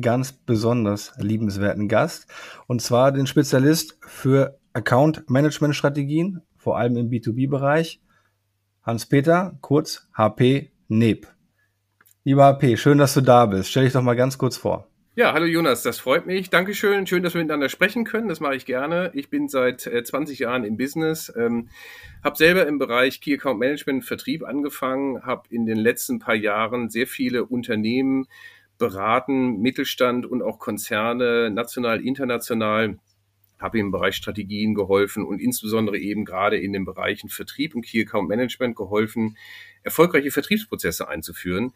ganz besonders liebenswerten Gast und zwar den Spezialist für Account Management Strategien, vor allem im B2B-Bereich, Hans-Peter, kurz HP NEB. Lieber HP, schön, dass du da bist. Stell dich doch mal ganz kurz vor. Ja, hallo Jonas, das freut mich. Dankeschön. Schön, dass wir miteinander sprechen können. Das mache ich gerne. Ich bin seit äh, 20 Jahren im Business, ähm, habe selber im Bereich Key Account Management Vertrieb angefangen, habe in den letzten paar Jahren sehr viele Unternehmen beraten, Mittelstand und auch Konzerne, national, international, habe im Bereich Strategien geholfen und insbesondere eben gerade in den Bereichen Vertrieb und Key Account Management geholfen, erfolgreiche Vertriebsprozesse einzuführen.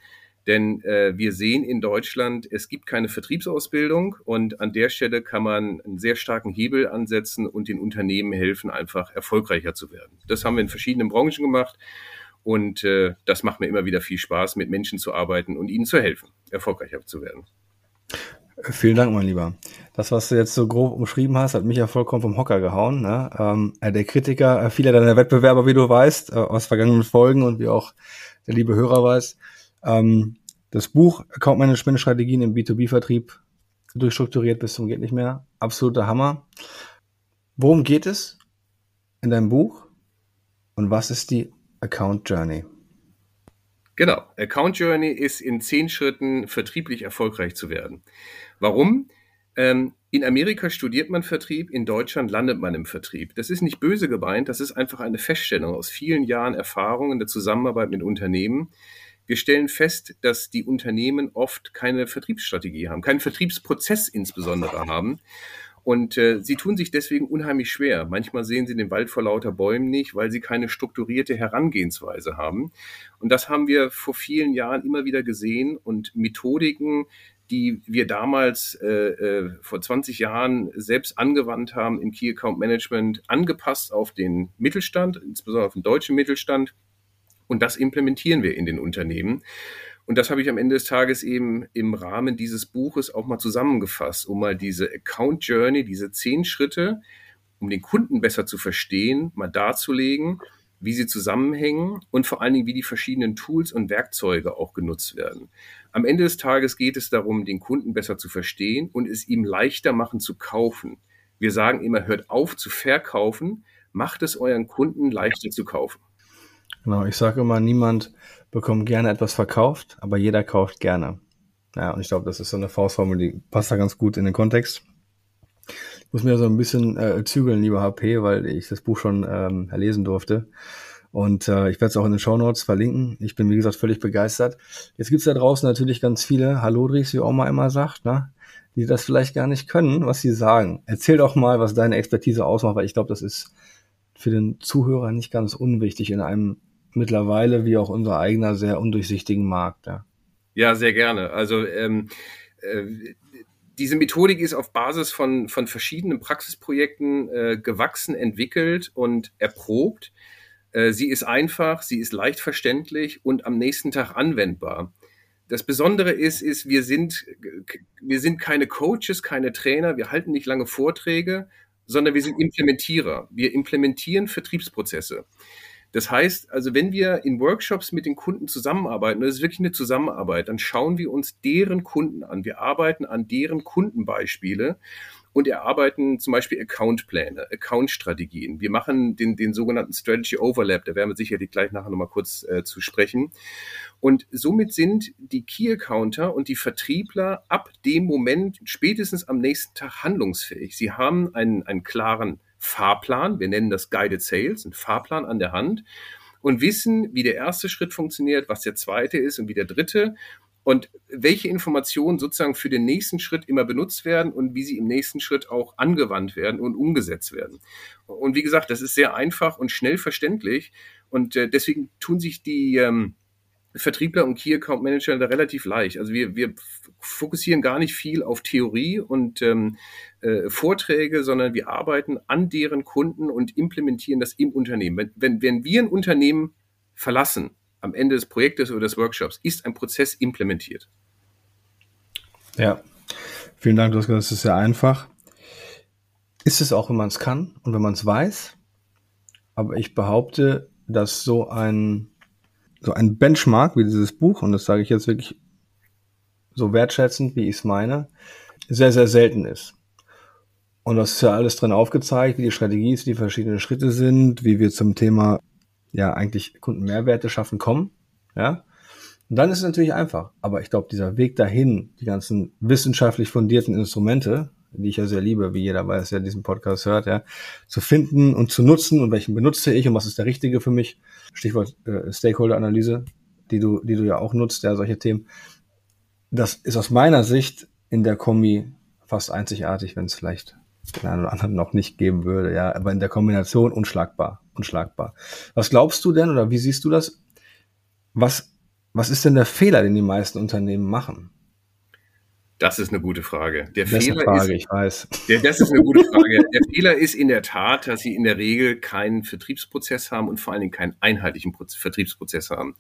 Denn äh, wir sehen in Deutschland, es gibt keine Vertriebsausbildung und an der Stelle kann man einen sehr starken Hebel ansetzen und den Unternehmen helfen, einfach erfolgreicher zu werden. Das haben wir in verschiedenen Branchen gemacht und äh, das macht mir immer wieder viel Spaß, mit Menschen zu arbeiten und ihnen zu helfen, erfolgreicher zu werden. Vielen Dank, mein Lieber. Das, was du jetzt so grob umschrieben hast, hat mich ja vollkommen vom Hocker gehauen. Ne? Ähm, äh, der Kritiker äh, vieler deiner Wettbewerber, wie du weißt, äh, aus vergangenen Folgen und wie auch der liebe Hörer weiß. Ähm, das Buch Account Management Strategien im B2B-Vertrieb durchstrukturiert bis zum geht nicht mehr. Absoluter Hammer. Worum geht es in deinem Buch und was ist die Account Journey? Genau. Account Journey ist in zehn Schritten vertrieblich erfolgreich zu werden. Warum? Ähm, in Amerika studiert man Vertrieb, in Deutschland landet man im Vertrieb. Das ist nicht böse gemeint, das ist einfach eine Feststellung aus vielen Jahren Erfahrung in der Zusammenarbeit mit Unternehmen. Wir stellen fest, dass die Unternehmen oft keine Vertriebsstrategie haben, keinen Vertriebsprozess insbesondere haben. Und äh, sie tun sich deswegen unheimlich schwer. Manchmal sehen sie den Wald vor lauter Bäumen nicht, weil sie keine strukturierte Herangehensweise haben. Und das haben wir vor vielen Jahren immer wieder gesehen und Methodiken, die wir damals äh, äh, vor 20 Jahren selbst angewandt haben im Key Account Management, angepasst auf den Mittelstand, insbesondere auf den deutschen Mittelstand. Und das implementieren wir in den Unternehmen. Und das habe ich am Ende des Tages eben im Rahmen dieses Buches auch mal zusammengefasst, um mal diese Account Journey, diese zehn Schritte, um den Kunden besser zu verstehen, mal darzulegen, wie sie zusammenhängen und vor allen Dingen, wie die verschiedenen Tools und Werkzeuge auch genutzt werden. Am Ende des Tages geht es darum, den Kunden besser zu verstehen und es ihm leichter machen zu kaufen. Wir sagen immer, hört auf zu verkaufen, macht es euren Kunden leichter zu kaufen. Genau, ich sage immer, niemand bekommt gerne etwas verkauft, aber jeder kauft gerne. Ja, und ich glaube, das ist so eine Faustformel, die passt da ganz gut in den Kontext. Ich muss mir so ein bisschen äh, zügeln, lieber HP, weil ich das Buch schon ähm, lesen durfte. Und äh, ich werde es auch in den Show Notes verlinken. Ich bin, wie gesagt, völlig begeistert. Jetzt gibt's da draußen natürlich ganz viele Hallodris, wie Oma immer sagt, ne? die das vielleicht gar nicht können, was sie sagen. Erzähl doch mal, was deine Expertise ausmacht, weil ich glaube, das ist für den Zuhörer nicht ganz unwichtig in einem mittlerweile wie auch unser eigener sehr undurchsichtigen Markt. Ja, ja sehr gerne. Also ähm, äh, diese Methodik ist auf Basis von, von verschiedenen Praxisprojekten äh, gewachsen, entwickelt und erprobt. Äh, sie ist einfach, sie ist leicht verständlich und am nächsten Tag anwendbar. Das Besondere ist, ist, wir sind, wir sind keine Coaches, keine Trainer, wir halten nicht lange Vorträge, sondern wir sind Implementierer. Wir implementieren Vertriebsprozesse. Das heißt, also wenn wir in Workshops mit den Kunden zusammenarbeiten, das ist wirklich eine Zusammenarbeit, dann schauen wir uns deren Kunden an. Wir arbeiten an deren Kundenbeispiele und erarbeiten zum Beispiel Accountpläne, Accountstrategien. Wir machen den, den sogenannten Strategy Overlap, da werden wir sicherlich gleich nachher nochmal kurz äh, zu sprechen. Und somit sind die Key Accounter und die Vertriebler ab dem Moment spätestens am nächsten Tag handlungsfähig. Sie haben einen, einen klaren Fahrplan, wir nennen das Guided Sales, ein Fahrplan an der Hand. und wissen, wie der erste Schritt funktioniert, was der zweite ist und wie der dritte und welche Informationen sozusagen für den nächsten Schritt immer benutzt werden und wie sie im nächsten Schritt auch angewandt werden und umgesetzt werden. Und wie gesagt, das ist sehr einfach und schnell verständlich und äh, deswegen tun sich die ähm, Vertriebler und Key Account Manager da relativ leicht. Also wir, wir fokussieren gar nicht viel auf Theorie und ähm, äh, Vorträge, sondern wir arbeiten an deren Kunden und implementieren das im Unternehmen. Wenn, wenn, wenn wir ein Unternehmen verlassen, am Ende des Projektes oder des Workshops ist ein Prozess implementiert. Ja, vielen Dank, das ist sehr einfach. Ist es auch, wenn man es kann und wenn man es weiß. Aber ich behaupte, dass so ein, so ein Benchmark wie dieses Buch, und das sage ich jetzt wirklich so wertschätzend, wie ich es meine, sehr, sehr selten ist. Und das ist ja alles drin aufgezeigt, wie die Strategie ist, wie die verschiedenen Schritte sind, wie wir zum Thema ja eigentlich Kundenmehrwerte schaffen kommen. Ja. Und dann ist es natürlich einfach. Aber ich glaube, dieser Weg dahin, die ganzen wissenschaftlich fundierten Instrumente, die ich ja sehr liebe, wie jeder weiß, der diesen Podcast hört, ja, zu finden und zu nutzen und welchen benutze ich und was ist der richtige für mich. Stichwort äh, Stakeholder-Analyse, die du, die du ja auch nutzt, ja, solche Themen. Das ist aus meiner Sicht in der Kombi fast einzigartig, wenn es vielleicht den einen oder anderen noch nicht geben würde, ja, aber in der Kombination unschlagbar unschlagbar. Was glaubst du denn oder wie siehst du das? Was, was ist denn der Fehler, den die meisten Unternehmen machen? Das ist eine gute Frage. Der das Fehler ist, Frage, ist, ich weiß. Der, das ist eine gute Frage. Der Fehler ist in der Tat, dass sie in der Regel keinen Vertriebsprozess haben und vor allen Dingen keinen einheitlichen Vertriebsprozess haben.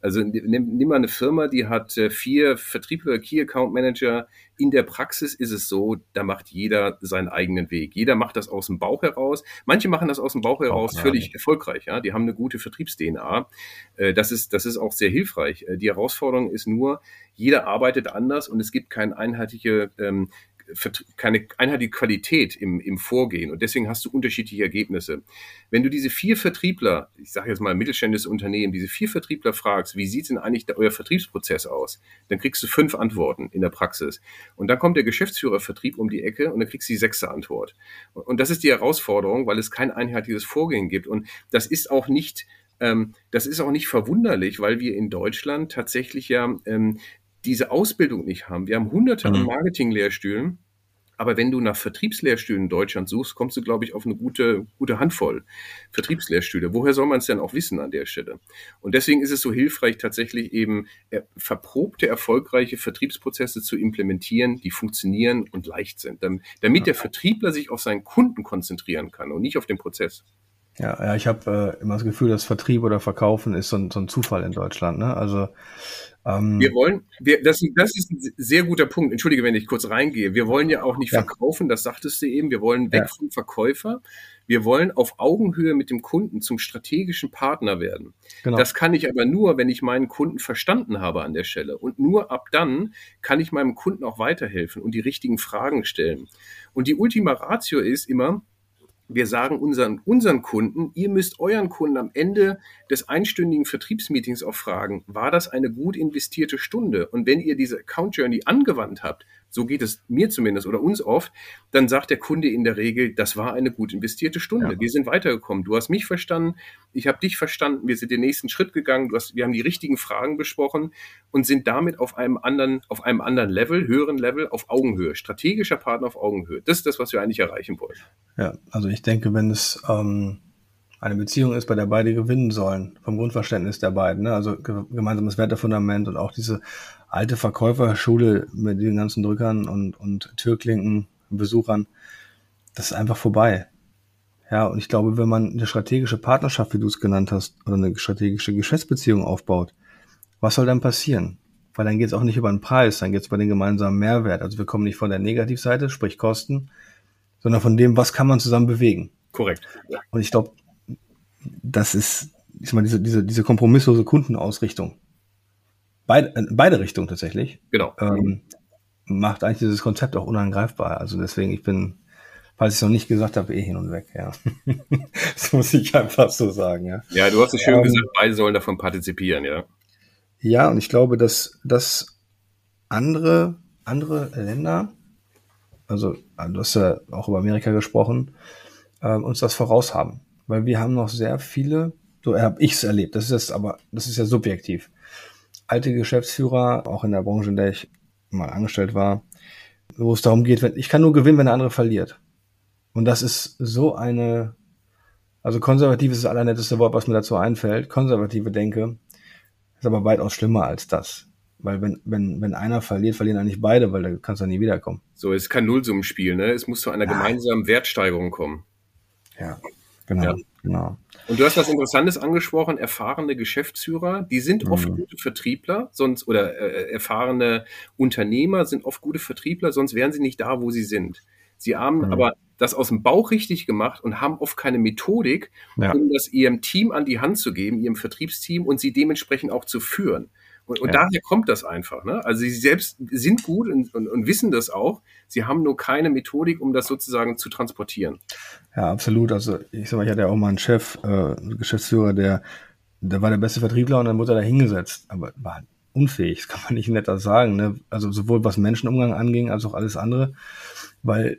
Also nimm, nimm mal eine Firma, die hat äh, vier Vertriebler, Key Account Manager. In der Praxis ist es so, da macht jeder seinen eigenen Weg. Jeder macht das aus dem Bauch heraus. Manche machen das aus dem Bauch heraus Bauch, völlig erfolgreich. Ja, die haben eine gute Vertriebs-DNA. Äh, das ist, das ist auch sehr hilfreich. Äh, die Herausforderung ist nur, jeder arbeitet anders und es gibt keine einheitliche ähm, keine einheitliche Qualität im, im Vorgehen und deswegen hast du unterschiedliche Ergebnisse. Wenn du diese vier Vertriebler, ich sage jetzt mal mittelständisches Unternehmen, diese vier Vertriebler fragst, wie sieht denn eigentlich euer Vertriebsprozess aus, dann kriegst du fünf Antworten in der Praxis. Und dann kommt der Geschäftsführer Vertrieb um die Ecke und dann kriegst du die sechste Antwort. Und das ist die Herausforderung, weil es kein einheitliches Vorgehen gibt. Und das ist auch nicht ähm, das ist auch nicht verwunderlich, weil wir in Deutschland tatsächlich ja ähm, diese Ausbildung nicht haben. Wir haben hunderte mhm. an Marketing-Lehrstühlen. Aber wenn du nach Vertriebslehrstühlen in Deutschland suchst, kommst du, glaube ich, auf eine gute, gute Handvoll Vertriebslehrstühle. Woher soll man es denn auch wissen an der Stelle? Und deswegen ist es so hilfreich, tatsächlich eben äh, verprobte, erfolgreiche Vertriebsprozesse zu implementieren, die funktionieren und leicht sind, damit der Vertriebler sich auf seinen Kunden konzentrieren kann und nicht auf den Prozess. Ja, ja ich habe äh, immer das Gefühl, dass Vertrieb oder Verkaufen ist so ein, so ein Zufall in Deutschland. Ne? Also ähm, wir wollen, wir, das, das ist ein sehr guter Punkt. Entschuldige, wenn ich kurz reingehe. Wir wollen ja auch nicht ja. verkaufen, das sagtest du eben. Wir wollen weg ja. vom Verkäufer. Wir wollen auf Augenhöhe mit dem Kunden zum strategischen Partner werden. Genau. Das kann ich aber nur, wenn ich meinen Kunden verstanden habe an der Stelle. Und nur ab dann kann ich meinem Kunden auch weiterhelfen und die richtigen Fragen stellen. Und die Ultima Ratio ist immer, wir sagen unseren, unseren Kunden, ihr müsst euren Kunden am Ende des einstündigen Vertriebsmeetings auch fragen, war das eine gut investierte Stunde? Und wenn ihr diese Account Journey angewandt habt, so geht es mir zumindest oder uns oft, dann sagt der Kunde in der Regel, das war eine gut investierte Stunde. Ja. Wir sind weitergekommen. Du hast mich verstanden, ich habe dich verstanden, wir sind den nächsten Schritt gegangen, du hast, wir haben die richtigen Fragen besprochen und sind damit auf einem anderen, auf einem anderen Level, höheren Level, auf Augenhöhe, strategischer Partner auf Augenhöhe. Das ist das, was wir eigentlich erreichen wollen. Ja, also ich denke, wenn es ähm, eine Beziehung ist, bei der beide gewinnen sollen, vom Grundverständnis der beiden, ne? also gemeinsames Wertefundament und auch diese alte Verkäuferschule mit den ganzen Drückern und, und Türklinken, Besuchern, das ist einfach vorbei. Ja, und ich glaube, wenn man eine strategische Partnerschaft, wie du es genannt hast, oder eine strategische Geschäftsbeziehung aufbaut, was soll dann passieren? Weil dann geht es auch nicht über den Preis, dann geht es über den gemeinsamen Mehrwert. Also wir kommen nicht von der Negativseite, sprich Kosten, sondern von dem, was kann man zusammen bewegen. Korrekt. Und ich glaube, das ist, ich meine, diese, diese, diese kompromisslose Kundenausrichtung, beide, äh, beide Richtungen tatsächlich. Genau. Ähm, macht eigentlich dieses Konzept auch unangreifbar. Also deswegen, ich bin, falls ich es noch nicht gesagt habe, eh hin und weg, ja. das muss ich einfach so sagen, ja. Ja, du hast es schön ähm, gesagt, beide sollen davon partizipieren, ja. Ja, und ich glaube, dass, dass andere, andere Länder, also du hast ja auch über Amerika gesprochen, äh, uns das voraus haben. Weil wir haben noch sehr viele, So habe ich es erlebt. Das ist jetzt aber, das ist ja subjektiv. Alte Geschäftsführer, auch in der Branche, in der ich mal angestellt war, wo es darum geht, wenn, ich kann nur gewinnen, wenn der andere verliert. Und das ist so eine, also konservativ ist das allernetteste Wort, was mir dazu einfällt. Konservative Denke ist aber weitaus schlimmer als das. Weil wenn, wenn, wenn einer verliert, verlieren eigentlich beide, weil da kannst du nie wiederkommen. So, es ist kein Nullsummenspiel, ne? Es muss zu einer ja. gemeinsamen Wertsteigerung kommen. Ja, genau, ja. genau. Und du hast was Interessantes angesprochen, erfahrene Geschäftsführer, die sind mhm. oft gute Vertriebler, sonst oder äh, erfahrene Unternehmer sind oft gute Vertriebler, sonst wären sie nicht da, wo sie sind. Sie haben mhm. aber das aus dem Bauch richtig gemacht und haben oft keine Methodik, ja. um das ihrem Team an die Hand zu geben, ihrem Vertriebsteam und sie dementsprechend auch zu führen. Und, und ja. daher kommt das einfach. Ne? Also sie selbst sind gut und, und, und, wissen das auch. Sie haben nur keine Methodik, um das sozusagen zu transportieren. Ja, absolut. Also ich sag mal, ich hatte ja auch mal einen Chef, äh, Geschäftsführer, der, der war der beste Vertriebler und dann wurde er da hingesetzt. Aber war unfähig, das kann man nicht netter sagen. Ne? Also sowohl was Menschenumgang anging, als auch alles andere. Weil,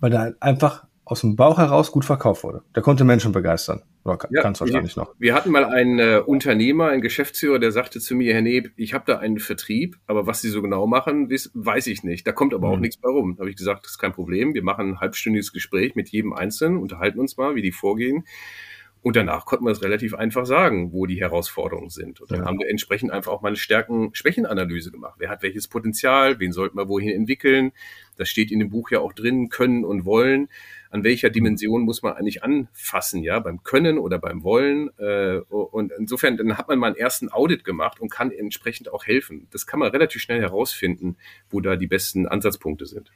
weil da einfach aus dem Bauch heraus gut verkauft wurde. Der konnte Menschen begeistern. Oder ja, kann es wahrscheinlich noch. Wir hatten mal einen äh, Unternehmer, einen Geschäftsführer, der sagte zu mir, Herr Neb, ich habe da einen Vertrieb, aber was Sie so genau machen, weiß, weiß ich nicht. Da kommt aber mhm. auch nichts bei rum. Da habe ich gesagt, das ist kein Problem. Wir machen ein halbstündiges Gespräch mit jedem Einzelnen, unterhalten uns mal, wie die vorgehen. Und danach konnten wir es relativ einfach sagen, wo die Herausforderungen sind. Und dann ja. haben wir entsprechend einfach auch mal eine Stärken-Schwächen-Analyse gemacht. Wer hat welches Potenzial? Wen sollten wir wohin entwickeln? Das steht in dem Buch ja auch drin, können und wollen an welcher Dimension muss man eigentlich anfassen, ja, beim Können oder beim Wollen. Äh, und insofern, dann hat man mal einen ersten Audit gemacht und kann entsprechend auch helfen. Das kann man relativ schnell herausfinden, wo da die besten Ansatzpunkte sind.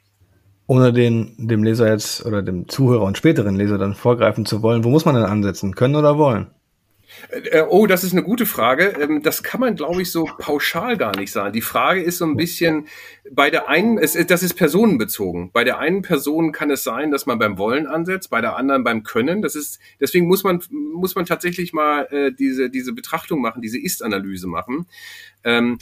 Ohne den, dem Leser jetzt oder dem Zuhörer und späteren Leser dann vorgreifen zu wollen, wo muss man denn ansetzen? Können oder wollen? Äh, äh, oh, das ist eine gute Frage. Ähm, das kann man, glaube ich, so pauschal gar nicht sagen. Die Frage ist so ein bisschen, bei der einen, es, das ist personenbezogen. Bei der einen Person kann es sein, dass man beim Wollen ansetzt, bei der anderen beim Können. Das ist, deswegen muss man, muss man tatsächlich mal äh, diese, diese Betrachtung machen, diese Ist-Analyse machen. Ähm,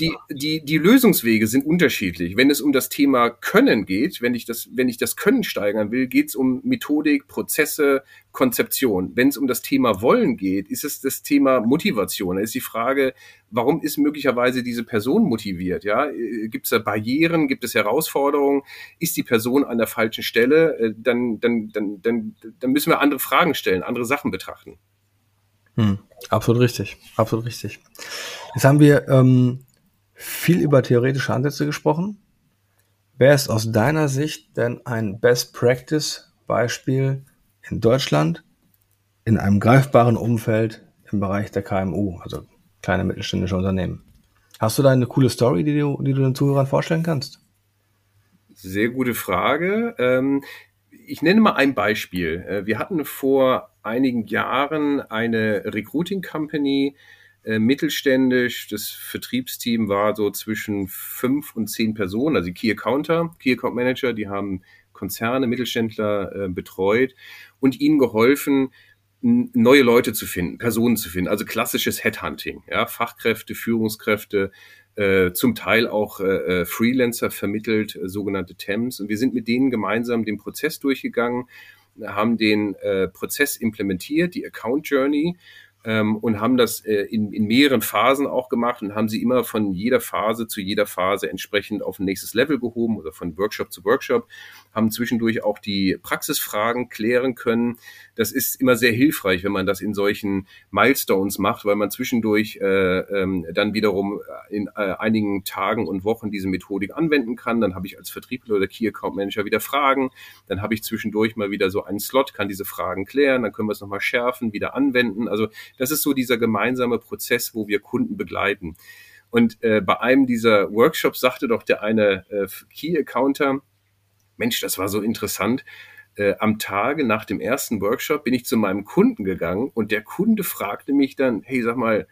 die, die, die Lösungswege sind unterschiedlich. Wenn es um das Thema Können geht, wenn ich das, wenn ich das Können steigern will, geht es um Methodik, Prozesse, Konzeption. Wenn es um das Thema Wollen geht, ist es das Thema Motivation. Da ist die Frage, warum ist möglicherweise diese Person motiviert? Ja, gibt es da Barrieren? Gibt es Herausforderungen? Ist die Person an der falschen Stelle? Äh, dann, dann, dann, dann, dann müssen wir andere Fragen stellen, andere Sachen betrachten. Hm, absolut richtig, absolut richtig. Jetzt haben wir ähm, viel über theoretische Ansätze gesprochen. Wer ist aus deiner Sicht denn ein Best Practice Beispiel in Deutschland in einem greifbaren Umfeld im Bereich der KMU, also kleine mittelständische Unternehmen? Hast du da eine coole Story, die du, die du den Zuhörern vorstellen kannst? Sehr gute Frage. Ähm, ich nenne mal ein Beispiel. Äh, wir hatten vor einigen Jahren eine Recruiting Company, äh, mittelständisch. Das Vertriebsteam war so zwischen fünf und zehn Personen, also Key Accounter, Key Account Manager, die haben Konzerne, Mittelständler äh, betreut und ihnen geholfen, neue Leute zu finden, Personen zu finden, also klassisches Headhunting, ja, Fachkräfte, Führungskräfte, äh, zum Teil auch äh, äh Freelancer vermittelt, äh, sogenannte TEMS. Und wir sind mit denen gemeinsam den Prozess durchgegangen, haben den äh, Prozess implementiert, die Account Journey ähm, und haben das äh, in, in mehreren Phasen auch gemacht und haben sie immer von jeder Phase zu jeder Phase entsprechend auf ein nächstes Level gehoben oder von Workshop zu Workshop, haben zwischendurch auch die Praxisfragen klären können. Das ist immer sehr hilfreich, wenn man das in solchen Milestones macht, weil man zwischendurch äh, ähm, dann wiederum in äh, einigen Tagen und Wochen diese Methodik anwenden kann. Dann habe ich als Vertriebler oder Key Account Manager wieder Fragen. Dann habe ich zwischendurch mal wieder so einen Slot, kann diese Fragen klären. Dann können wir es nochmal schärfen, wieder anwenden. Also das ist so dieser gemeinsame Prozess, wo wir Kunden begleiten. Und äh, bei einem dieser Workshops sagte doch der eine äh, Key Accounter, Mensch, das war so interessant. Äh, am Tage nach dem ersten Workshop bin ich zu meinem Kunden gegangen und der Kunde fragte mich dann, hey, sag mal,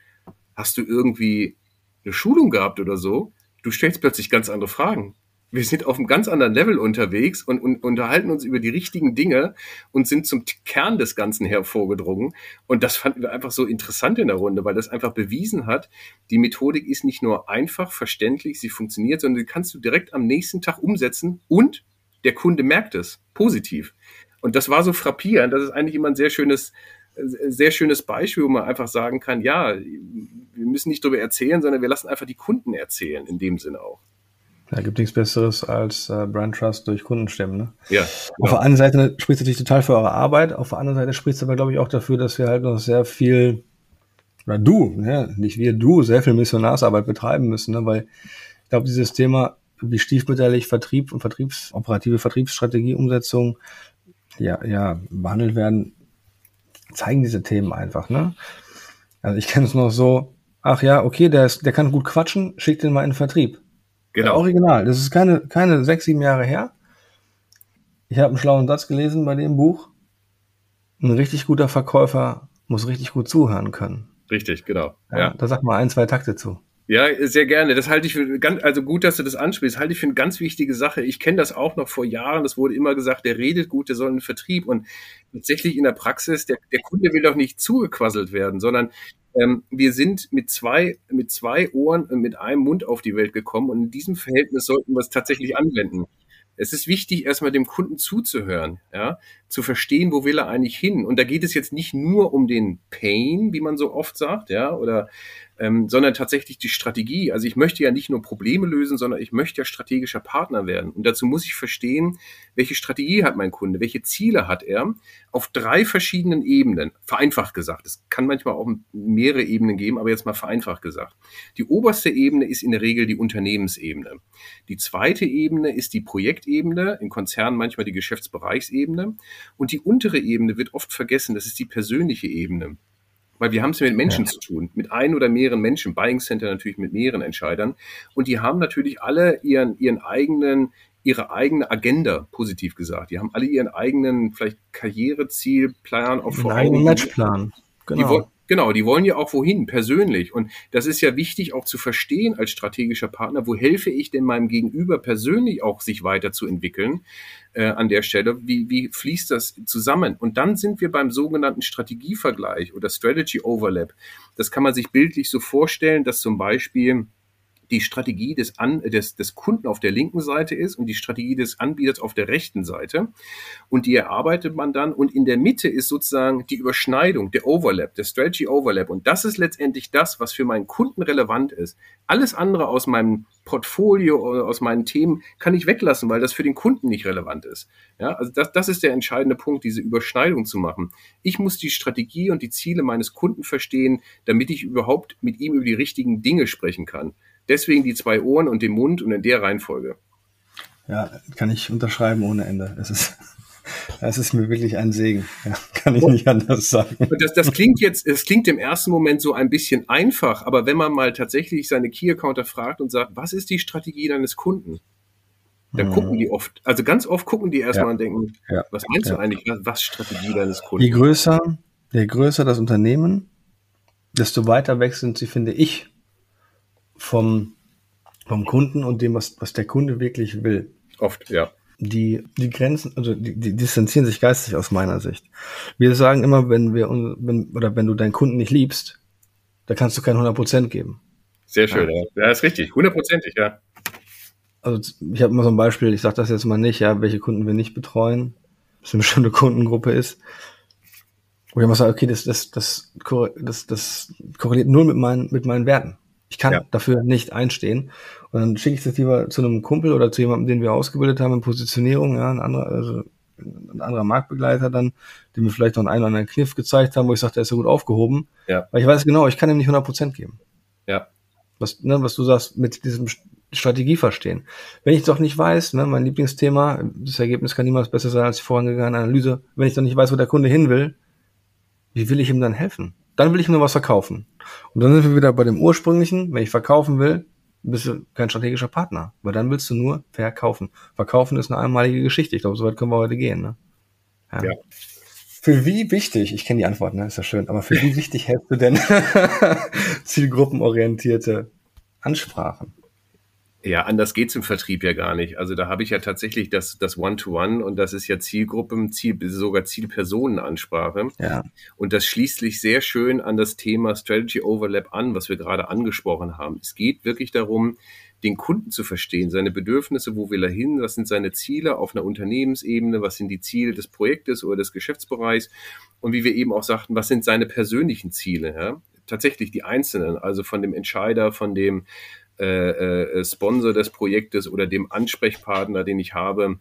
hast du irgendwie eine Schulung gehabt oder so? Du stellst plötzlich ganz andere Fragen wir sind auf einem ganz anderen Level unterwegs und, und unterhalten uns über die richtigen Dinge und sind zum Kern des Ganzen hervorgedrungen. Und das fanden wir einfach so interessant in der Runde, weil das einfach bewiesen hat, die Methodik ist nicht nur einfach, verständlich, sie funktioniert, sondern die kannst du direkt am nächsten Tag umsetzen und der Kunde merkt es positiv. Und das war so frappierend. Das ist eigentlich immer ein sehr schönes sehr schönes Beispiel, wo man einfach sagen kann, ja, wir müssen nicht darüber erzählen, sondern wir lassen einfach die Kunden erzählen, in dem Sinne auch. Da gibt nichts Besseres als äh, Brand Trust durch Kundenstimmen. Ne? Ja. Genau. Auf der einen Seite spricht es natürlich total für eure Arbeit, auf der anderen Seite spricht es aber, glaube ich, auch dafür, dass wir halt noch sehr viel, oder du, ne, nicht wir, du, sehr viel Missionarsarbeit betreiben müssen, ne? weil ich glaube, dieses Thema, wie stiefmütterlich Vertrieb und Vertriebs, operative Vertriebsstrategieumsetzung ja, ja, behandelt werden, zeigen diese Themen einfach, ne? Also ich kenne es noch so, ach ja, okay, der, ist, der kann gut quatschen, schickt den mal in den Vertrieb. Genau. Original. Das ist keine, keine sechs, sieben Jahre her. Ich habe einen schlauen Satz gelesen bei dem Buch. Ein richtig guter Verkäufer muss richtig gut zuhören können. Richtig, genau. Ja, ja. Da sag mal ein, zwei Takte zu. Ja, sehr gerne. Das halte ich für ganz, also gut, dass du das ansprichst, halte ich für eine ganz wichtige Sache. Ich kenne das auch noch vor Jahren. Das wurde immer gesagt, der redet gut, der soll einen Vertrieb. Und tatsächlich in der Praxis, der, der Kunde will doch nicht zugequasselt werden, sondern ähm, wir sind mit zwei, mit zwei Ohren und mit einem Mund auf die Welt gekommen. Und in diesem Verhältnis sollten wir es tatsächlich anwenden. Es ist wichtig, erstmal dem Kunden zuzuhören, ja, zu verstehen, wo will er eigentlich hin. Und da geht es jetzt nicht nur um den Pain, wie man so oft sagt, ja, oder ähm, sondern tatsächlich die Strategie. Also ich möchte ja nicht nur Probleme lösen, sondern ich möchte ja strategischer Partner werden. Und dazu muss ich verstehen, welche Strategie hat mein Kunde, welche Ziele hat er auf drei verschiedenen Ebenen. Vereinfacht gesagt. Es kann manchmal auch mehrere Ebenen geben, aber jetzt mal vereinfacht gesagt. Die oberste Ebene ist in der Regel die Unternehmensebene. Die zweite Ebene ist die Projektebene, in Konzernen manchmal die Geschäftsbereichsebene. Und die untere Ebene wird oft vergessen, das ist die persönliche Ebene weil wir haben es mit Menschen ja. zu tun, mit ein oder mehreren Menschen, Buying Center natürlich mit mehreren Entscheidern. Und die haben natürlich alle ihren, ihren eigenen, ihre eigene Agenda, positiv gesagt. Die haben alle ihren eigenen, vielleicht Karrierezielplan auf vor. Matchplan. Genau. Die, Genau, die wollen ja auch wohin, persönlich. Und das ist ja wichtig auch zu verstehen als strategischer Partner, wo helfe ich denn meinem Gegenüber persönlich auch sich weiterzuentwickeln äh, an der Stelle? Wie, wie fließt das zusammen? Und dann sind wir beim sogenannten Strategievergleich oder Strategy Overlap. Das kann man sich bildlich so vorstellen, dass zum Beispiel die Strategie des, An des, des Kunden auf der linken Seite ist und die Strategie des Anbieters auf der rechten Seite. Und die erarbeitet man dann. Und in der Mitte ist sozusagen die Überschneidung, der Overlap, der Strategy Overlap. Und das ist letztendlich das, was für meinen Kunden relevant ist. Alles andere aus meinem Portfolio, aus meinen Themen kann ich weglassen, weil das für den Kunden nicht relevant ist. Ja, also das, das ist der entscheidende Punkt, diese Überschneidung zu machen. Ich muss die Strategie und die Ziele meines Kunden verstehen, damit ich überhaupt mit ihm über die richtigen Dinge sprechen kann. Deswegen die zwei Ohren und den Mund und in der Reihenfolge. Ja, kann ich unterschreiben ohne Ende. Es ist, es ist mir wirklich ein Segen. Ja, kann ich nicht anders sagen. Das, das klingt jetzt, es klingt im ersten Moment so ein bisschen einfach, aber wenn man mal tatsächlich seine Key-Accounter fragt und sagt, was ist die Strategie deines Kunden? Dann hm. gucken die oft, also ganz oft gucken die erstmal ja. und denken, ja. was meinst ja. du eigentlich, was, was Strategie deines Kunden? Je größer, je größer das Unternehmen, desto weiter weg sind sie, finde ich, vom, vom Kunden und dem, was, was der Kunde wirklich will. Oft, ja. Die, die Grenzen, also die, die distanzieren sich geistig aus meiner Sicht. Wir sagen immer, wenn wir, wenn, oder wenn du deinen Kunden nicht liebst, da kannst du kein 100% geben. Sehr schön, ja, ja ist richtig, hundertprozentig, ja. Also ich habe immer so ein Beispiel, ich sage das jetzt mal nicht, ja, welche Kunden wir nicht betreuen, was eine bestimmte Kundengruppe ist. Wo ich immer sage, okay, das, das, das, das, das korreliert nur mit meinen, mit meinen Werten. Ich kann ja. dafür nicht einstehen. Und dann schicke ich das lieber zu einem Kumpel oder zu jemandem, den wir ausgebildet haben in Positionierung, ja, ein anderer, also ein anderer Marktbegleiter dann, dem wir vielleicht noch einen oder anderen Kniff gezeigt haben, wo ich sage, der ist so gut aufgehoben. Ja. Weil ich weiß genau, ich kann ihm nicht 100 Prozent geben. Ja. Was, ne, was du sagst, mit diesem Strategie verstehen. Wenn ich doch nicht weiß, ne, mein Lieblingsthema, das Ergebnis kann niemals besser sein als die vorangegangene Analyse, wenn ich doch nicht weiß, wo der Kunde hin will, wie will ich ihm dann helfen? Dann will ich nur was verkaufen. Und dann sind wir wieder bei dem ursprünglichen, wenn ich verkaufen will, bist du kein strategischer Partner, weil dann willst du nur verkaufen. Verkaufen ist eine einmalige Geschichte. Ich glaube, so weit können wir heute gehen. Ne? Ja. ja. Für wie wichtig, ich kenne die Antwort, ne? ist ja schön, aber für wie wichtig hältst du denn zielgruppenorientierte Ansprachen? Ja, anders geht's im Vertrieb ja gar nicht. Also da habe ich ja tatsächlich das, das One-to-One und das ist ja Zielgruppen, Ziel, sogar Zielpersonenansprache. Ja. Und das schließt sich sehr schön an das Thema Strategy Overlap an, was wir gerade angesprochen haben. Es geht wirklich darum, den Kunden zu verstehen, seine Bedürfnisse, wo will er hin, was sind seine Ziele auf einer Unternehmensebene, was sind die Ziele des Projektes oder des Geschäftsbereichs und wie wir eben auch sagten, was sind seine persönlichen Ziele, ja? tatsächlich die einzelnen, also von dem Entscheider, von dem äh, äh, Sponsor des Projektes oder dem Ansprechpartner, den ich habe.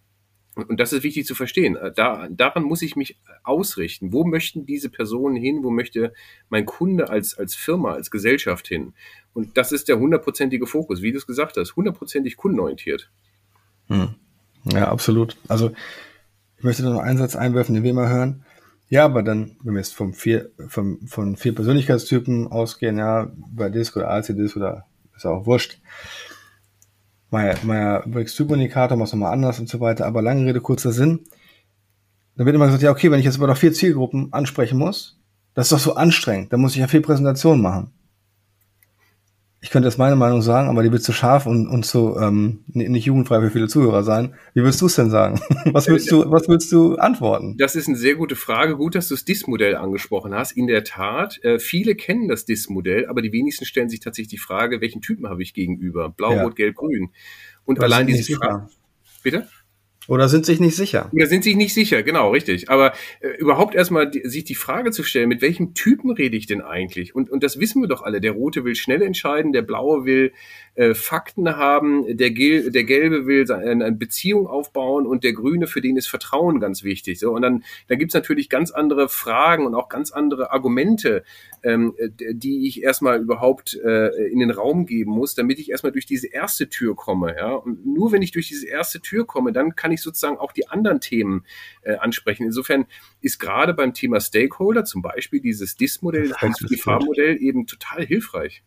Und das ist wichtig zu verstehen. Da, daran muss ich mich ausrichten. Wo möchten diese Personen hin? Wo möchte mein Kunde als, als Firma, als Gesellschaft hin? Und das ist der hundertprozentige Fokus, wie du es gesagt hast, hundertprozentig kundenorientiert. Hm. Ja, absolut. Also ich möchte noch einen Satz einwerfen, den wir immer hören. Ja, aber dann, wenn wir jetzt vom vier, vom, von vier Persönlichkeitstypen ausgehen, ja, bei Disc oder ACDs oder ist auch wurscht. Mein, mein Brix-Typ-Indikator machst du mal anders und so weiter, aber lange Rede, kurzer Sinn. Dann wird immer gesagt, ja, okay, wenn ich jetzt aber noch vier Zielgruppen ansprechen muss, das ist doch so anstrengend, dann muss ich ja vier Präsentationen machen ich könnte jetzt meine Meinung sagen, aber die wird zu scharf und, und zu ähm, nicht jugendfrei für viele Zuhörer sein. Wie willst du es denn sagen? Was willst du, was willst du antworten? Das ist eine sehr gute Frage. Gut, dass du das DIS-Modell angesprochen hast. In der Tat, äh, viele kennen das DIS-Modell, aber die wenigsten stellen sich tatsächlich die Frage, welchen Typen habe ich gegenüber? Blau, ja. Rot, Gelb, Grün. Und allein diese Frage. Bitte? Oder sind sich nicht sicher. Oder sind sich nicht sicher, genau, richtig. Aber äh, überhaupt erstmal die, sich die Frage zu stellen, mit welchem Typen rede ich denn eigentlich? Und, und das wissen wir doch alle. Der Rote will schnell entscheiden, der Blaue will äh, Fakten haben, der, Gel der Gelbe will eine Beziehung aufbauen und der Grüne, für den ist Vertrauen ganz wichtig. So, und dann, dann gibt's natürlich ganz andere Fragen und auch ganz andere Argumente, ähm, die ich erstmal überhaupt äh, in den Raum geben muss, damit ich erstmal durch diese erste Tür komme. Ja? Und nur wenn ich durch diese erste Tür komme, dann kann ich sozusagen auch die anderen Themen äh, ansprechen. Insofern ist gerade beim Thema Stakeholder zum Beispiel dieses DIS-Modell, das Gefahrmodell eben total hilfreich.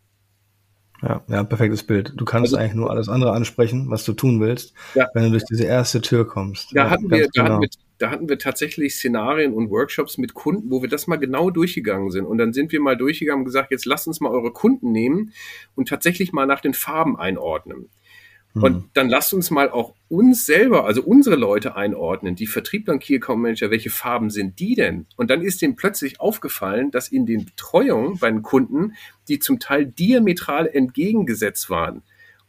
Ja, ja, perfektes Bild. Du kannst also, eigentlich nur alles andere ansprechen, was du tun willst, ja. wenn du durch diese erste Tür kommst. Da, ja, hatten wir, da, hatten genau. wir, da hatten wir tatsächlich Szenarien und Workshops mit Kunden, wo wir das mal genau durchgegangen sind. Und dann sind wir mal durchgegangen und gesagt, jetzt lasst uns mal eure Kunden nehmen und tatsächlich mal nach den Farben einordnen. Und hm. dann lasst uns mal auch uns selber, also unsere Leute einordnen, die Vertriebler und Key Account Manager, welche Farben sind die denn? Und dann ist denen plötzlich aufgefallen, dass in den Betreuungen bei den Kunden, die zum Teil diametral entgegengesetzt waren,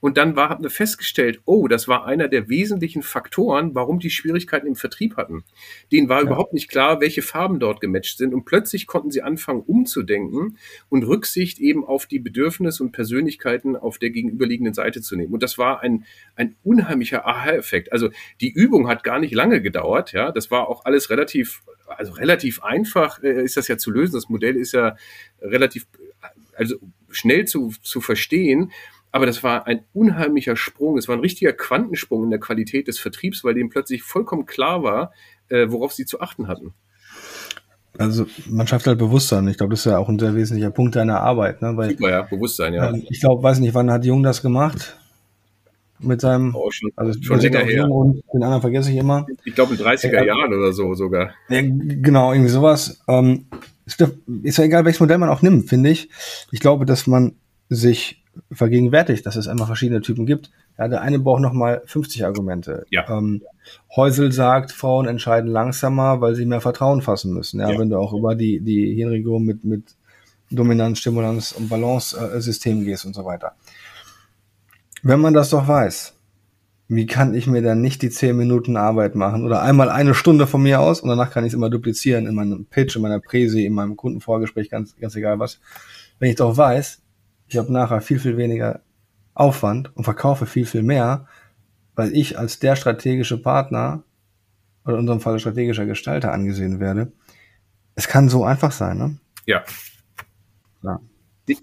und dann war, haben wir festgestellt, oh, das war einer der wesentlichen Faktoren, warum die Schwierigkeiten im Vertrieb hatten. Denen war ja. überhaupt nicht klar, welche Farben dort gematcht sind. Und plötzlich konnten sie anfangen, umzudenken und Rücksicht eben auf die Bedürfnisse und Persönlichkeiten auf der gegenüberliegenden Seite zu nehmen. Und das war ein, ein unheimlicher Aha-Effekt. Also die Übung hat gar nicht lange gedauert. Ja, das war auch alles relativ, also relativ einfach äh, ist das ja zu lösen. Das Modell ist ja relativ, also schnell zu, zu verstehen. Aber das war ein unheimlicher Sprung. Es war ein richtiger Quantensprung in der Qualität des Vertriebs, weil dem plötzlich vollkommen klar war, äh, worauf sie zu achten hatten. Also man schafft halt Bewusstsein. Ich glaube, das ist ja auch ein sehr wesentlicher Punkt deiner Arbeit. Ne? Weil, Super, ja, Bewusstsein, ja. ich glaube, weiß nicht, wann hat Jung das gemacht? Mit seinem, oh, schon, also schon länger her. Und den anderen vergesse ich immer. Ich glaube in 30er ja, Jahren oder so sogar. Ja, genau, irgendwie sowas. Ähm, ist ja egal, welches Modell man auch nimmt, finde ich. Ich glaube, dass man sich vergegenwärtigt, dass es einfach verschiedene Typen gibt. Ja, der eine braucht nochmal 50 Argumente. Ja. Ähm, Häusel sagt, Frauen entscheiden langsamer, weil sie mehr Vertrauen fassen müssen. Ja, ja. wenn du auch über die, die Hirnregion mit, mit Dominanz, Stimulanz und Balance-System gehst und so weiter. Wenn man das doch weiß, wie kann ich mir dann nicht die 10 Minuten Arbeit machen oder einmal eine Stunde von mir aus und danach kann ich es immer duplizieren in meinem Pitch, in meiner Präsi, in meinem Kundenvorgespräch, ganz, ganz egal was. Wenn ich doch weiß, ich habe nachher viel, viel weniger Aufwand und verkaufe viel, viel mehr, weil ich als der strategische Partner oder in unserem Fall strategischer Gestalter angesehen werde. Es kann so einfach sein, ne? Ja. ja.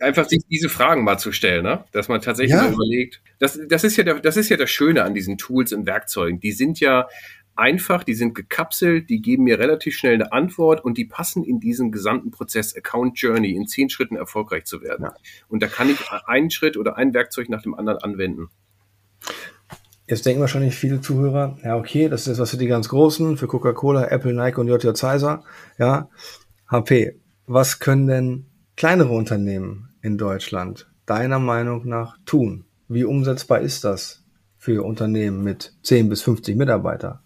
Einfach sich diese Fragen mal zu stellen, ne? dass man tatsächlich ja. überlegt. Das, das, ist ja der, das ist ja das Schöne an diesen Tools und Werkzeugen. Die sind ja einfach, die sind gekapselt, die geben mir relativ schnell eine Antwort und die passen in diesen gesamten Prozess Account Journey in zehn Schritten erfolgreich zu werden. Ja. Und da kann ich einen Schritt oder ein Werkzeug nach dem anderen anwenden. Jetzt denken wahrscheinlich viele Zuhörer, ja, okay, das ist was für die ganz Großen, für Coca-Cola, Apple, Nike und JJ Zeiser, ja. HP, was können denn kleinere Unternehmen in Deutschland deiner Meinung nach tun? Wie umsetzbar ist das für Unternehmen mit 10 bis 50 Mitarbeiter?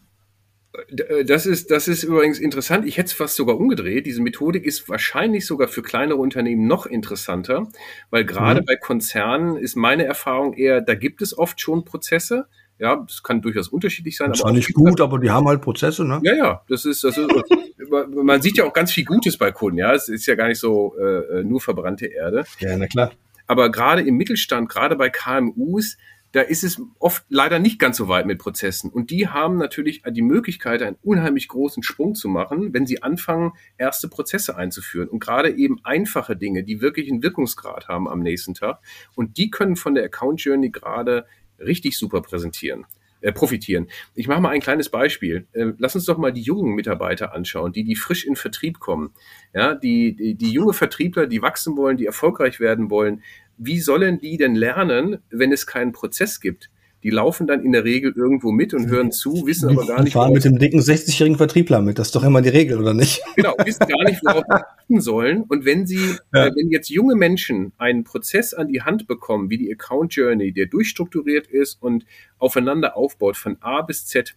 Äh, das ist, das ist übrigens interessant. Ich hätte es fast sogar umgedreht. Diese Methodik ist wahrscheinlich sogar für kleinere Unternehmen noch interessanter, weil gerade mhm. bei Konzernen ist meine Erfahrung eher, da gibt es oft schon Prozesse. Ja, das kann durchaus unterschiedlich sein. Das ist nicht gut, aber die haben halt Prozesse, ne? Ja, ja, das ist, das ist man sieht ja auch ganz viel Gutes bei Kunden, ja. Es ist ja gar nicht so äh, nur verbrannte Erde. Ja, na klar. Aber gerade im Mittelstand, gerade bei KMUs, da ist es oft leider nicht ganz so weit mit Prozessen. Und die haben natürlich die Möglichkeit, einen unheimlich großen Sprung zu machen, wenn sie anfangen, erste Prozesse einzuführen. Und gerade eben einfache Dinge, die wirklich einen Wirkungsgrad haben am nächsten Tag. Und die können von der Account Journey gerade richtig super präsentieren. Äh, profitieren. Ich mache mal ein kleines Beispiel. Äh, lass uns doch mal die jungen Mitarbeiter anschauen, die, die frisch in Vertrieb kommen. Ja, die, die, die junge Vertriebler, die wachsen wollen, die erfolgreich werden wollen, wie sollen die denn lernen, wenn es keinen Prozess gibt? Die laufen dann in der Regel irgendwo mit und hören zu, wissen aber gar nicht. Die fahren mit dem dicken 60-jährigen Vertriebler mit. Das ist doch immer die Regel, oder nicht? Genau, wissen gar nicht, worauf sie achten sollen. Und wenn sie, ja. äh, wenn jetzt junge Menschen einen Prozess an die Hand bekommen, wie die Account Journey, der durchstrukturiert ist und aufeinander aufbaut von A bis Z,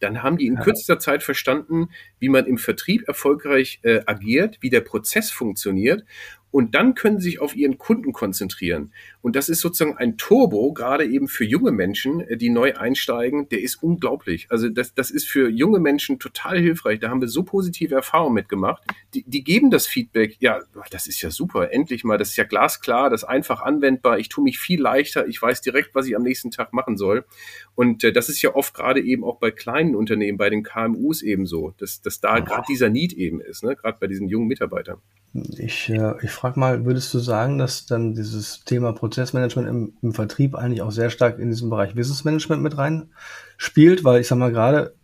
dann haben die in kürzester Zeit verstanden, wie man im Vertrieb erfolgreich äh, agiert, wie der Prozess funktioniert und dann können sie sich auf ihren Kunden konzentrieren. Und das ist sozusagen ein Turbo, gerade eben für junge Menschen, äh, die neu einsteigen, der ist unglaublich. Also das, das ist für junge Menschen total hilfreich. Da haben wir so positive Erfahrungen mitgemacht. Die, die geben das Feedback, ja, das ist ja super, endlich mal, das ist ja glasklar, das ist einfach anwendbar, ich tue mich viel leichter, ich weiß direkt, was ich am nächsten Tag machen soll. Und äh, das ist ja oft gerade eben auch bei kleinen Unternehmen, bei den KMUs eben so, dass, dass da gerade dieser Need eben ist, ne? gerade bei diesen jungen Mitarbeitern. Ich, äh, ich frage mal, würdest du sagen, dass dann dieses Thema Prozessmanagement im, im Vertrieb eigentlich auch sehr stark in diesem Bereich Wissensmanagement mit rein spielt? Weil ich sag mal gerade,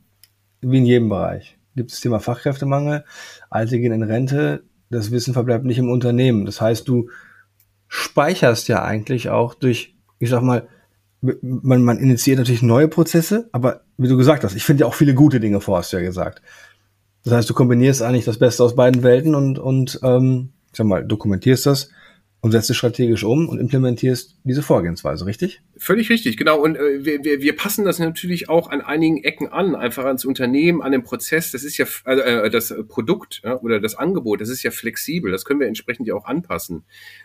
wie in jedem Bereich, gibt es das Thema Fachkräftemangel, Alte gehen in Rente, das Wissen verbleibt nicht im Unternehmen. Das heißt, du speicherst ja eigentlich auch durch, ich sag mal, man, man initiiert natürlich neue Prozesse, aber wie du gesagt hast, ich finde ja auch viele gute Dinge vor, hast du ja gesagt. Das heißt, du kombinierst eigentlich das Beste aus beiden Welten und, und ähm, ich sag mal, dokumentierst das und setzt es strategisch um und implementierst diese Vorgehensweise, richtig? Völlig richtig, genau. Und äh, wir, wir, wir passen das natürlich auch an einigen Ecken an, einfach ans Unternehmen, an den Prozess. Das ist ja äh, äh, das Produkt ja, oder das Angebot, das ist ja flexibel. Das können wir entsprechend ja auch anpassen,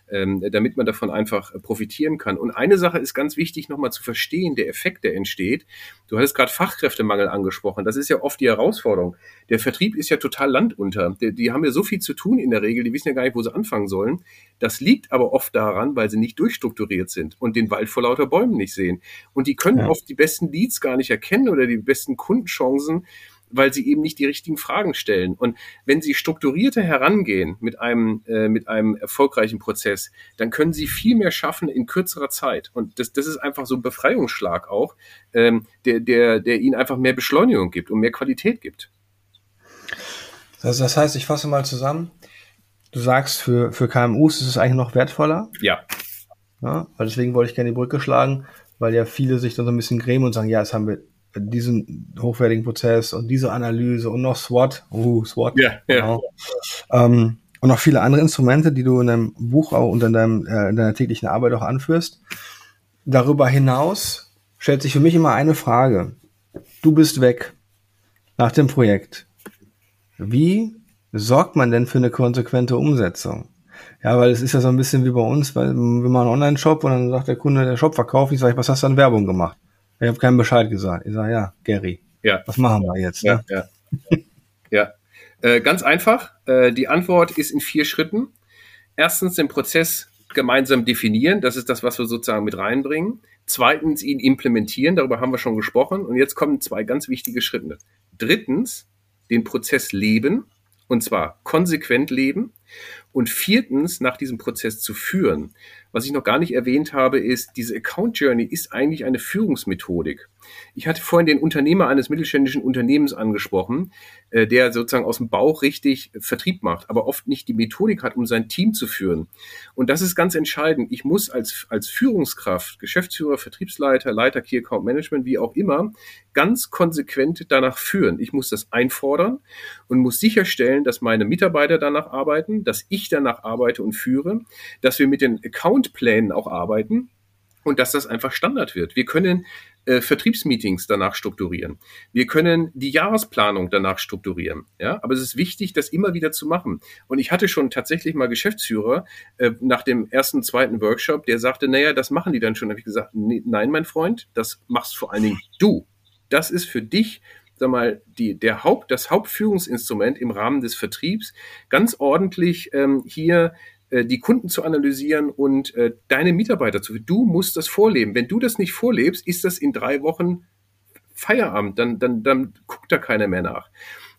ähm, damit man davon einfach profitieren kann. Und eine Sache ist ganz wichtig, nochmal zu verstehen, der Effekt, der entsteht. Du hattest gerade Fachkräftemangel angesprochen. Das ist ja oft die Herausforderung. Der Vertrieb ist ja total landunter. Die, die haben ja so viel zu tun in der Regel, die wissen ja gar nicht, wo sie anfangen sollen. Das liegt aber oft daran, weil sie nicht durchstrukturiert sind und den Wald vor lauter Bäumen nicht sehen. Und die können ja. oft die besten Leads gar nicht erkennen oder die besten Kundenchancen, weil sie eben nicht die richtigen Fragen stellen. Und wenn sie strukturierter herangehen mit einem, äh, mit einem erfolgreichen Prozess, dann können sie viel mehr schaffen in kürzerer Zeit. Und das, das ist einfach so ein Befreiungsschlag auch, ähm, der, der, der ihnen einfach mehr Beschleunigung gibt und mehr Qualität gibt. Also das heißt, ich fasse mal zusammen. Du sagst, für, für KMUs ist es eigentlich noch wertvoller. Ja. Ja. Weil deswegen wollte ich gerne die Brücke schlagen, weil ja viele sich dann so ein bisschen grämen und sagen, ja, jetzt haben wir diesen hochwertigen Prozess und diese Analyse und noch SWOT. Uh, SWOT. Ja, genau. ja. Ähm, und noch viele andere Instrumente, die du in deinem Buch auch und in, deinem, äh, in deiner täglichen Arbeit auch anführst. Darüber hinaus stellt sich für mich immer eine Frage. Du bist weg nach dem Projekt. Wie sorgt man denn für eine konsequente Umsetzung? Ja, weil es ist ja so ein bisschen wie bei uns, weil wir machen einen Online-Shop und dann sagt der Kunde, der Shop verkauft, ich sage, was hast du an Werbung gemacht? Ich habe keinen Bescheid gesagt. Ich sage, ja, Gary, ja. was machen wir jetzt? Ne? Ja, ja. ja. Äh, ganz einfach. Äh, die Antwort ist in vier Schritten. Erstens den Prozess gemeinsam definieren. Das ist das, was wir sozusagen mit reinbringen. Zweitens ihn implementieren. Darüber haben wir schon gesprochen. Und jetzt kommen zwei ganz wichtige Schritte. Drittens den Prozess leben. Und zwar konsequent leben. Und viertens, nach diesem Prozess zu führen. Was ich noch gar nicht erwähnt habe, ist, diese Account Journey ist eigentlich eine Führungsmethodik. Ich hatte vorhin den Unternehmer eines mittelständischen Unternehmens angesprochen, äh, der sozusagen aus dem Bauch richtig Vertrieb macht, aber oft nicht die Methodik hat, um sein Team zu führen. Und das ist ganz entscheidend. Ich muss als, als Führungskraft, Geschäftsführer, Vertriebsleiter, Leiter Key Account Management, wie auch immer, ganz konsequent danach führen. Ich muss das einfordern und muss sicherstellen, dass meine Mitarbeiter danach arbeiten, dass ich danach arbeite und führe, dass wir mit den Account Accountplänen auch arbeiten und dass das einfach Standard wird. Wir können äh, Vertriebsmeetings danach strukturieren. Wir können die Jahresplanung danach strukturieren. Ja, aber es ist wichtig, das immer wieder zu machen. Und ich hatte schon tatsächlich mal Geschäftsführer äh, nach dem ersten, zweiten Workshop, der sagte, naja, das machen die dann schon. Da habe ich gesagt, nee, nein, mein Freund, das machst vor allen Dingen du. Das ist für dich sag mal, die, der Haupt, das Hauptführungsinstrument im Rahmen des Vertriebs, ganz ordentlich ähm, hier die Kunden zu analysieren und äh, deine Mitarbeiter zu. Du musst das vorleben. Wenn du das nicht vorlebst, ist das in drei Wochen Feierabend. Dann, dann, dann guckt da keiner mehr nach.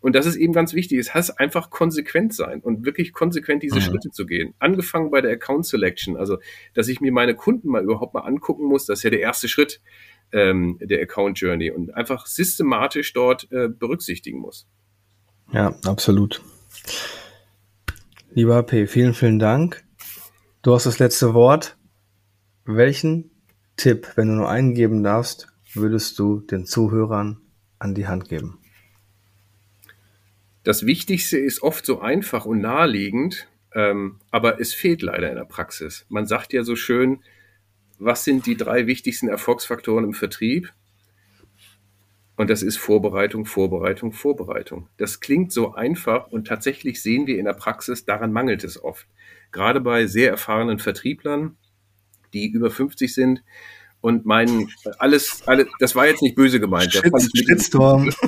Und das ist eben ganz wichtig. Es heißt einfach konsequent sein und wirklich konsequent diese mhm. Schritte zu gehen. Angefangen bei der Account Selection, also dass ich mir meine Kunden mal überhaupt mal angucken muss, das ist ja der erste Schritt ähm, der Account Journey und einfach systematisch dort äh, berücksichtigen muss. Ja, absolut. Lieber P, vielen, vielen Dank. Du hast das letzte Wort. Welchen Tipp, wenn du nur einen geben darfst, würdest du den Zuhörern an die Hand geben? Das Wichtigste ist oft so einfach und naheliegend, ähm, aber es fehlt leider in der Praxis. Man sagt ja so schön, was sind die drei wichtigsten Erfolgsfaktoren im Vertrieb? Und das ist Vorbereitung, Vorbereitung, Vorbereitung. Das klingt so einfach und tatsächlich sehen wir in der Praxis, daran mangelt es oft. Gerade bei sehr erfahrenen Vertrieblern, die über 50 sind und meinen, alles, alles das war jetzt nicht böse gemeint. Shitstorm.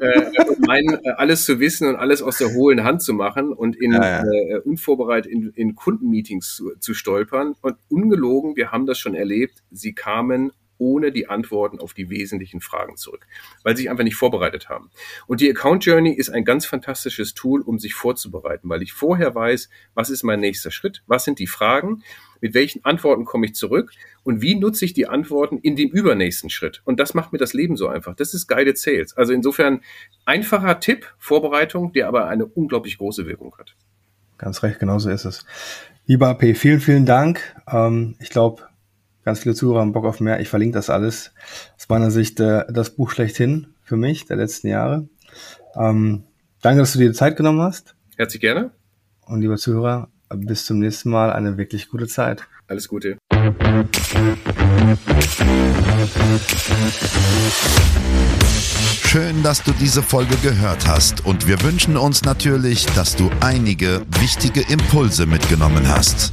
Äh, meinen, äh, alles zu wissen und alles aus der hohlen Hand zu machen und in ja, ja. Äh, unvorbereitet in, in Kundenmeetings zu, zu stolpern. Und ungelogen, wir haben das schon erlebt, sie kamen ohne die Antworten auf die wesentlichen Fragen zurück, weil sie sich einfach nicht vorbereitet haben. Und die Account Journey ist ein ganz fantastisches Tool, um sich vorzubereiten, weil ich vorher weiß, was ist mein nächster Schritt, was sind die Fragen, mit welchen Antworten komme ich zurück und wie nutze ich die Antworten in dem übernächsten Schritt. Und das macht mir das Leben so einfach. Das ist Guided Sales. Also insofern einfacher Tipp, Vorbereitung, der aber eine unglaublich große Wirkung hat. Ganz recht, genauso ist es. Lieber AP, vielen, vielen Dank. Ähm, ich glaube, Ganz viele Zuhörer haben Bock auf mehr. Ich verlinke das alles. Aus meiner Sicht äh, das Buch schlechthin für mich der letzten Jahre. Ähm, danke, dass du dir die Zeit genommen hast. Herzlich gerne. Und lieber Zuhörer, bis zum nächsten Mal. Eine wirklich gute Zeit. Alles Gute. Schön, dass du diese Folge gehört hast und wir wünschen uns natürlich, dass du einige wichtige Impulse mitgenommen hast.